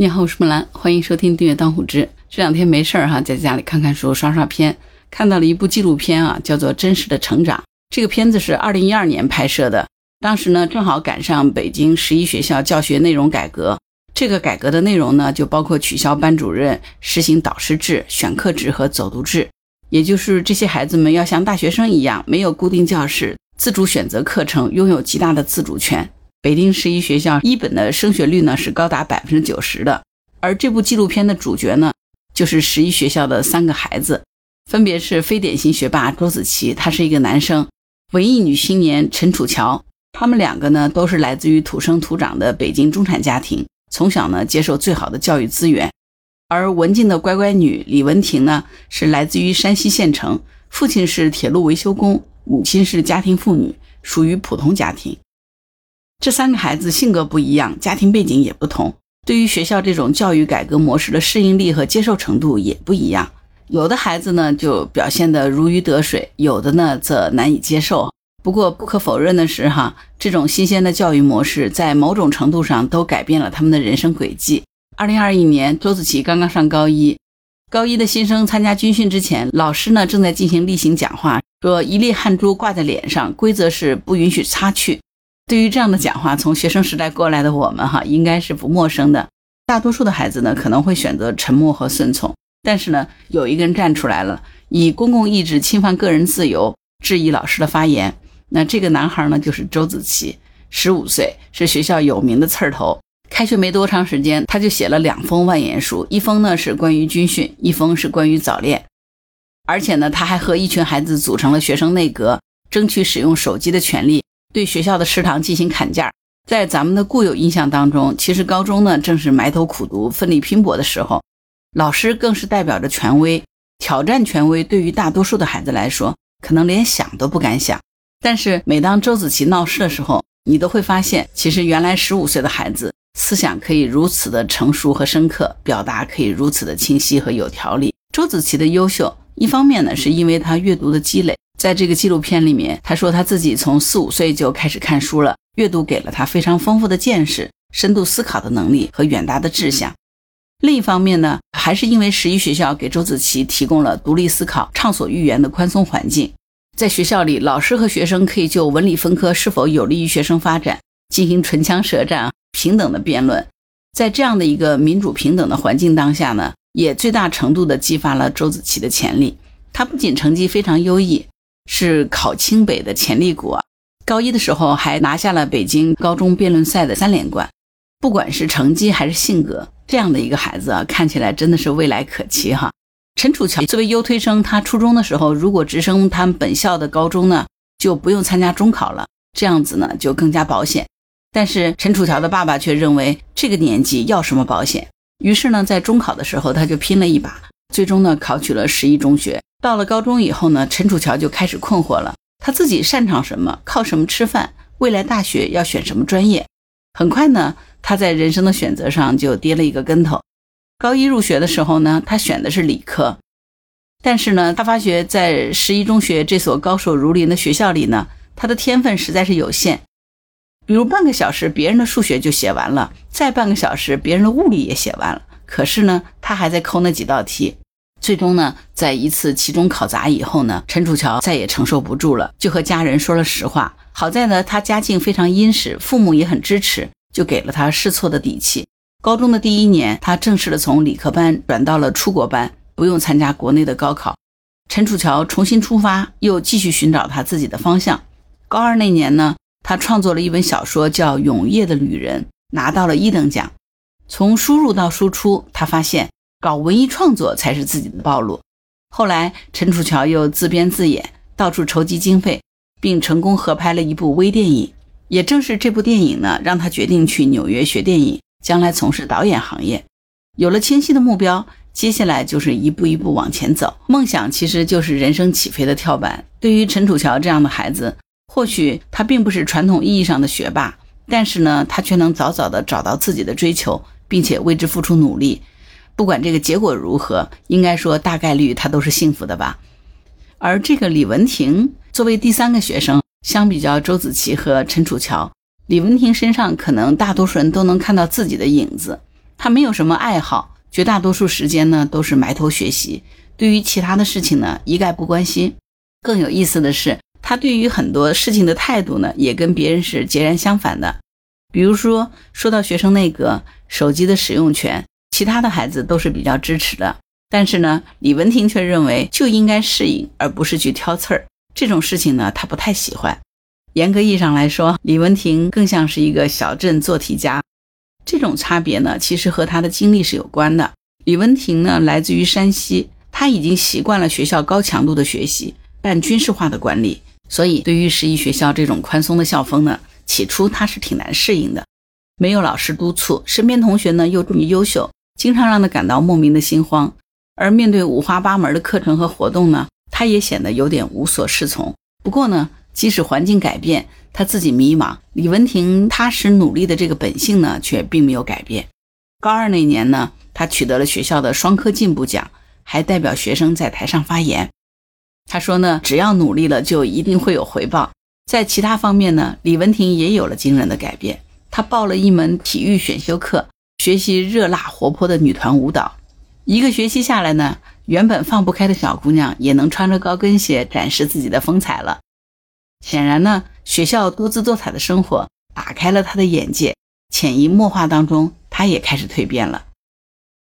你好，我是木兰，欢迎收听订阅当户知。这两天没事儿哈，在家里看看书、刷刷片，看到了一部纪录片啊，叫做《真实的成长》。这个片子是二零一二年拍摄的，当时呢正好赶上北京十一学校教学内容改革。这个改革的内容呢，就包括取消班主任、实行导师制、选课制和走读制，也就是这些孩子们要像大学生一样，没有固定教室，自主选择课程，拥有极大的自主权。北京十一学校一本的升学率呢是高达百分之九十的，而这部纪录片的主角呢，就是十一学校的三个孩子，分别是非典型学霸周子琪，他是一个男生；文艺女青年陈楚乔，他们两个呢都是来自于土生土长的北京中产家庭，从小呢接受最好的教育资源；而文静的乖乖女李文婷呢，是来自于山西县城，父亲是铁路维修工，母亲是家庭妇女，属于普通家庭。这三个孩子性格不一样，家庭背景也不同，对于学校这种教育改革模式的适应力和接受程度也不一样。有的孩子呢就表现得如鱼得水，有的呢则难以接受。不过不可否认的是，哈，这种新鲜的教育模式在某种程度上都改变了他们的人生轨迹。二零二一年，周子琪刚刚上高一，高一的新生参加军训之前，老师呢正在进行例行讲话，说一粒汗珠挂在脸上，规则是不允许擦去。对于这样的讲话，从学生时代过来的我们哈，应该是不陌生的。大多数的孩子呢，可能会选择沉默和顺从。但是呢，有一个人站出来了，以公共意志侵犯个人自由，质疑老师的发言。那这个男孩呢，就是周子琪，十五岁，是学校有名的刺儿头。开学没多长时间，他就写了两封万言书，一封呢是关于军训，一封是关于早恋。而且呢，他还和一群孩子组成了学生内阁，争取使用手机的权利。对学校的食堂进行砍价，在咱们的固有印象当中，其实高中呢正是埋头苦读、奋力拼搏的时候，老师更是代表着权威，挑战权威。对于大多数的孩子来说，可能连想都不敢想。但是每当周子琪闹事的时候，你都会发现，其实原来十五岁的孩子思想可以如此的成熟和深刻，表达可以如此的清晰和有条理。周子琪的优秀，一方面呢是因为他阅读的积累。在这个纪录片里面，他说他自己从四五岁就开始看书了，阅读给了他非常丰富的见识、深度思考的能力和远大的志向。另一方面呢，还是因为十一学校给周子琪提供了独立思考、畅所欲言的宽松环境。在学校里，老师和学生可以就文理分科是否有利于学生发展进行唇枪舌战、平等的辩论。在这样的一个民主平等的环境当下呢，也最大程度地激发了周子琪的潜力。他不仅成绩非常优异。是考清北的潜力股啊！高一的时候还拿下了北京高中辩论赛的三连冠。不管是成绩还是性格，这样的一个孩子啊，看起来真的是未来可期哈。陈楚乔作为优推生，他初中的时候如果直升他们本校的高中呢，就不用参加中考了，这样子呢就更加保险。但是陈楚乔的爸爸却认为这个年纪要什么保险？于是呢，在中考的时候他就拼了一把，最终呢考取了十一中学。到了高中以后呢，陈楚乔就开始困惑了。他自己擅长什么，靠什么吃饭？未来大学要选什么专业？很快呢，他在人生的选择上就跌了一个跟头。高一入学的时候呢，他选的是理科，但是呢，他发觉在十一中学这所高手如林的学校里呢，他的天分实在是有限。比如半个小时，别人的数学就写完了；再半个小时，别人的物理也写完了。可是呢，他还在抠那几道题。最终呢，在一次期中考砸以后呢，陈楚乔再也承受不住了，就和家人说了实话。好在呢，他家境非常殷实，父母也很支持，就给了他试错的底气。高中的第一年，他正式的从理科班转到了出国班，不用参加国内的高考。陈楚乔重新出发，又继续寻找他自己的方向。高二那年呢，他创作了一本小说，叫《永夜的旅人》，拿到了一等奖。从输入到输出，他发现。搞文艺创作才是自己的道路。后来，陈楚乔又自编自演，到处筹集经费，并成功合拍了一部微电影。也正是这部电影呢，让他决定去纽约学电影，将来从事导演行业。有了清晰的目标，接下来就是一步一步往前走。梦想其实就是人生起飞的跳板。对于陈楚乔这样的孩子，或许他并不是传统意义上的学霸，但是呢，他却能早早的找到自己的追求，并且为之付出努力。不管这个结果如何，应该说大概率他都是幸福的吧。而这个李文婷作为第三个学生，相比较周子琪和陈楚乔，李文婷身上可能大多数人都能看到自己的影子。他没有什么爱好，绝大多数时间呢都是埋头学习，对于其他的事情呢一概不关心。更有意思的是，他对于很多事情的态度呢也跟别人是截然相反的。比如说，说到学生那个手机的使用权，其他的孩子都是比较支持的，但是呢，李文婷却认为就应该适应，而不是去挑刺儿。这种事情呢，她不太喜欢。严格意义上来说，李文婷更像是一个小镇做题家。这种差别呢，其实和他的经历是有关的。李文婷呢，来自于山西，他已经习惯了学校高强度的学习，半军事化的管理，所以对于十一学校这种宽松的校风呢，起初他是挺难适应的。没有老师督促，身边同学呢又这么优秀，经常让他感到莫名的心慌。而面对五花八门的课程和活动呢，他也显得有点无所适从。不过呢，即使环境改变，他自己迷茫，李文婷踏实努力的这个本性呢，却并没有改变。高二那年呢，他取得了学校的双科进步奖，还代表学生在台上发言。他说呢，只要努力了，就一定会有回报。在其他方面呢，李文婷也有了惊人的改变。他报了一门体育选修课，学习热辣活泼的女团舞蹈。一个学期下来呢，原本放不开的小姑娘也能穿着高跟鞋展示自己的风采了。显然呢，学校多姿多彩的生活打开了她的眼界，潜移默化当中，她也开始蜕变了。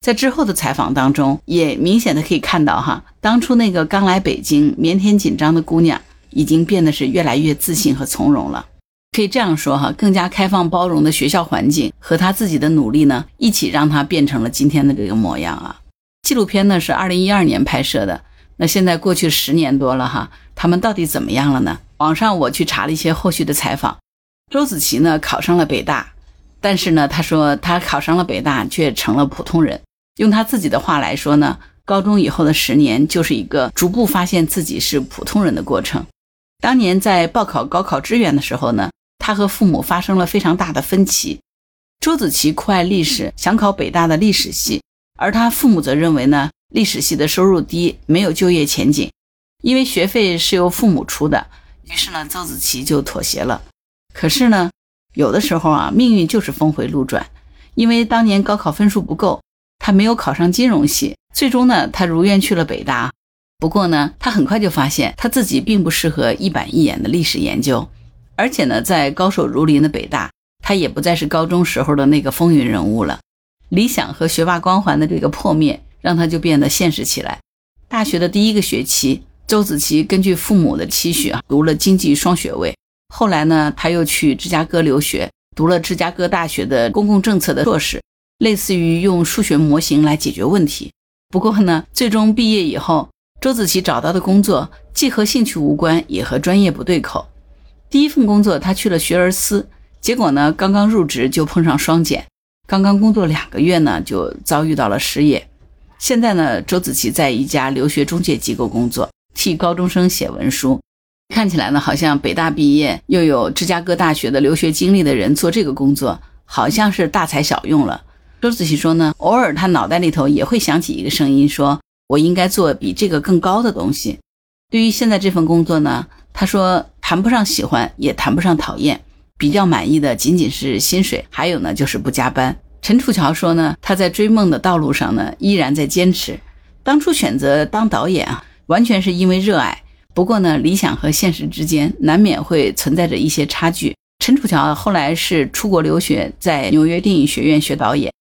在之后的采访当中，也明显的可以看到，哈，当初那个刚来北京、腼腆紧张的姑娘，已经变得是越来越自信和从容了。可以这样说，哈，更加开放包容的学校环境和他自己的努力呢，一起让他变成了今天的这个模样啊。纪录片呢是二零一二年拍摄的，那现在过去十年多了，哈，他们到底怎么样了呢？网上我去查了一些后续的采访，周子琪呢考上了北大，但是呢，他说他考上了北大却成了普通人。用他自己的话来说呢，高中以后的十年就是一个逐步发现自己是普通人的过程。当年在报考高考志愿的时候呢，他和父母发生了非常大的分歧。周子琪酷爱历史，想考北大的历史系，而他父母则认为呢，历史系的收入低，没有就业前景，因为学费是由父母出的。于是呢，周子琪就妥协了。可是呢，有的时候啊，命运就是峰回路转。因为当年高考分数不够，他没有考上金融系。最终呢，他如愿去了北大。不过呢，他很快就发现他自己并不适合一板一眼的历史研究。而且呢，在高手如林的北大，他也不再是高中时候的那个风云人物了。理想和学霸光环的这个破灭，让他就变得现实起来。大学的第一个学期。周子琪根据父母的期许啊，读了经济双学位。后来呢，他又去芝加哥留学，读了芝加哥大学的公共政策的硕士，类似于用数学模型来解决问题。不过呢，最终毕业以后，周子琪找到的工作既和兴趣无关，也和专业不对口。第一份工作，他去了学而思，结果呢，刚刚入职就碰上双减，刚刚工作两个月呢，就遭遇到了失业。现在呢，周子琪在一家留学中介机构工作。替高中生写文书，看起来呢，好像北大毕业又有芝加哥大学的留学经历的人做这个工作，好像是大材小用了。周子琪说呢，偶尔他脑袋里头也会响起一个声音，说我应该做比这个更高的东西。对于现在这份工作呢，他说谈不上喜欢，也谈不上讨厌，比较满意的仅仅是薪水，还有呢就是不加班。陈楚乔说呢，他在追梦的道路上呢，依然在坚持。当初选择当导演啊。完全是因为热爱，不过呢，理想和现实之间难免会存在着一些差距。陈楚乔后来是出国留学，在纽约电影学院学导演。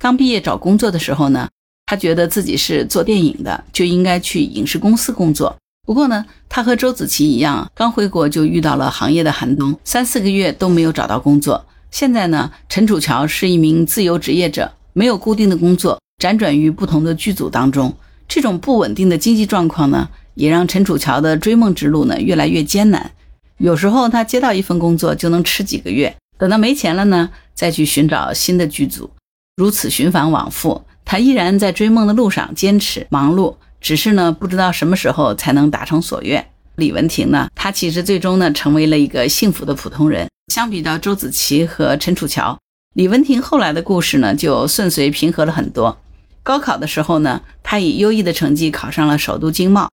刚毕业找工作的时候呢，他觉得自己是做电影的，就应该去影视公司工作。不过呢，他和周子琪一样，刚回国就遇到了行业的寒冬，三四个月都没有找到工作。现在呢，陈楚乔是一名自由职业者，没有固定的工作，辗转于不同的剧组当中。这种不稳定的经济状况呢，也让陈楚乔的追梦之路呢越来越艰难。有时候他接到一份工作就能吃几个月，等到没钱了呢，再去寻找新的剧组，如此循环往复。他依然在追梦的路上坚持忙碌，只是呢不知道什么时候才能达成所愿。李文婷呢，她其实最终呢成为了一个幸福的普通人。相比较周子琪和陈楚乔，李文婷后来的故事呢就顺遂平和了很多。高考的时候呢，她以优异的成绩考上了首都经贸，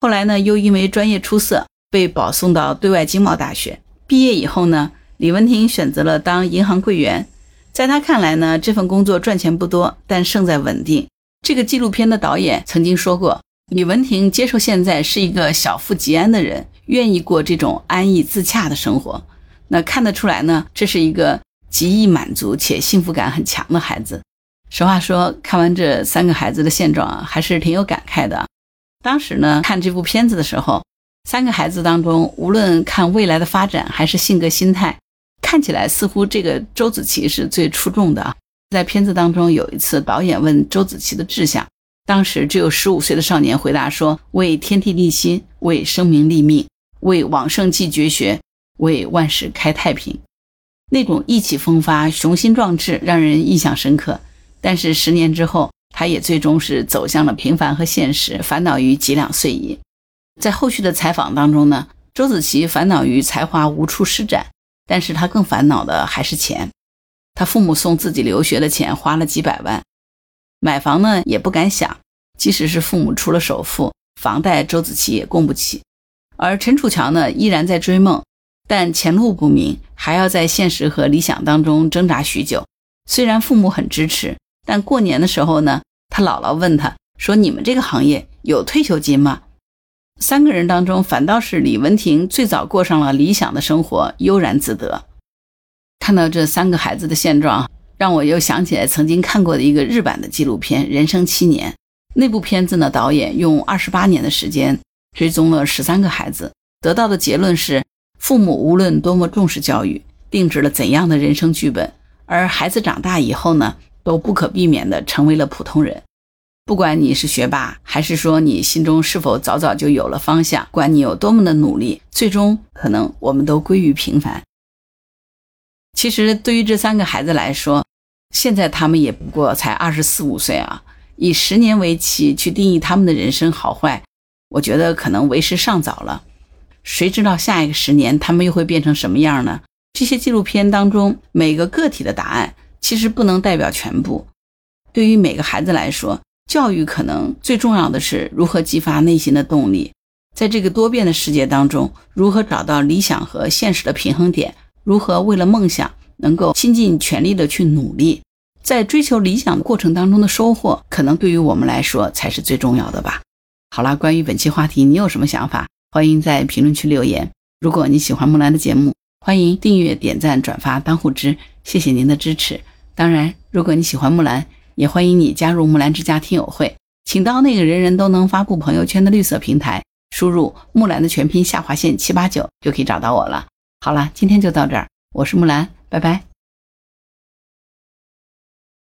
后来呢，又因为专业出色被保送到对外经贸大学。毕业以后呢，李文婷选择了当银行柜员。在她看来呢，这份工作赚钱不多，但胜在稳定。这个纪录片的导演曾经说过，李文婷接受现在是一个小富即安的人，愿意过这种安逸自洽的生活。那看得出来呢，这是一个极易满足且幸福感很强的孩子。实话说，看完这三个孩子的现状啊，还是挺有感慨的。当时呢，看这部片子的时候，三个孩子当中，无论看未来的发展还是性格心态。看起来似乎这个周子琪是最出众的。在片子当中，有一次导演问周子琪的志向，当时只有十五岁的少年回答说：“为天地立心，为生民立命，为往圣继绝学，为万世开太平。”那种意气风发、雄心壮志让人印象深刻。但是十年之后，他也最终是走向了平凡和现实，烦恼于几两碎银。在后续的采访当中呢，周子琪烦恼于才华无处施展。但是他更烦恼的还是钱，他父母送自己留学的钱花了几百万，买房呢也不敢想，即使是父母出了首付，房贷周子琪也供不起。而陈楚乔呢依然在追梦，但前路不明，还要在现实和理想当中挣扎许久。虽然父母很支持，但过年的时候呢，他姥姥问他说：“你们这个行业有退休金吗？”三个人当中，反倒是李文婷最早过上了理想的生活，悠然自得。看到这三个孩子的现状，让我又想起来曾经看过的一个日版的纪录片《人生七年》。那部片子呢，导演用二十八年的时间追踪了十三个孩子，得到的结论是：父母无论多么重视教育，定制了怎样的人生剧本，而孩子长大以后呢，都不可避免地成为了普通人。不管你是学霸，还是说你心中是否早早就有了方向，管你有多么的努力，最终可能我们都归于平凡。其实对于这三个孩子来说，现在他们也不过才二十四五岁啊，以十年为期去定义他们的人生好坏，我觉得可能为时尚早了。谁知道下一个十年他们又会变成什么样呢？这些纪录片当中每个个体的答案，其实不能代表全部。对于每个孩子来说，教育可能最重要的是如何激发内心的动力，在这个多变的世界当中，如何找到理想和现实的平衡点，如何为了梦想能够倾尽全力的去努力，在追求理想的过程当中的收获，可能对于我们来说才是最重要的吧。好啦，关于本期话题，你有什么想法？欢迎在评论区留言。如果你喜欢木兰的节目，欢迎订阅、点赞、转发、当护知，谢谢您的支持。当然，如果你喜欢木兰，也欢迎你加入木兰之家听友会，请到那个人人都能发布朋友圈的绿色平台，输入木兰的全拼下划线七八九就可以找到我了。好了，今天就到这儿，我是木兰，拜拜。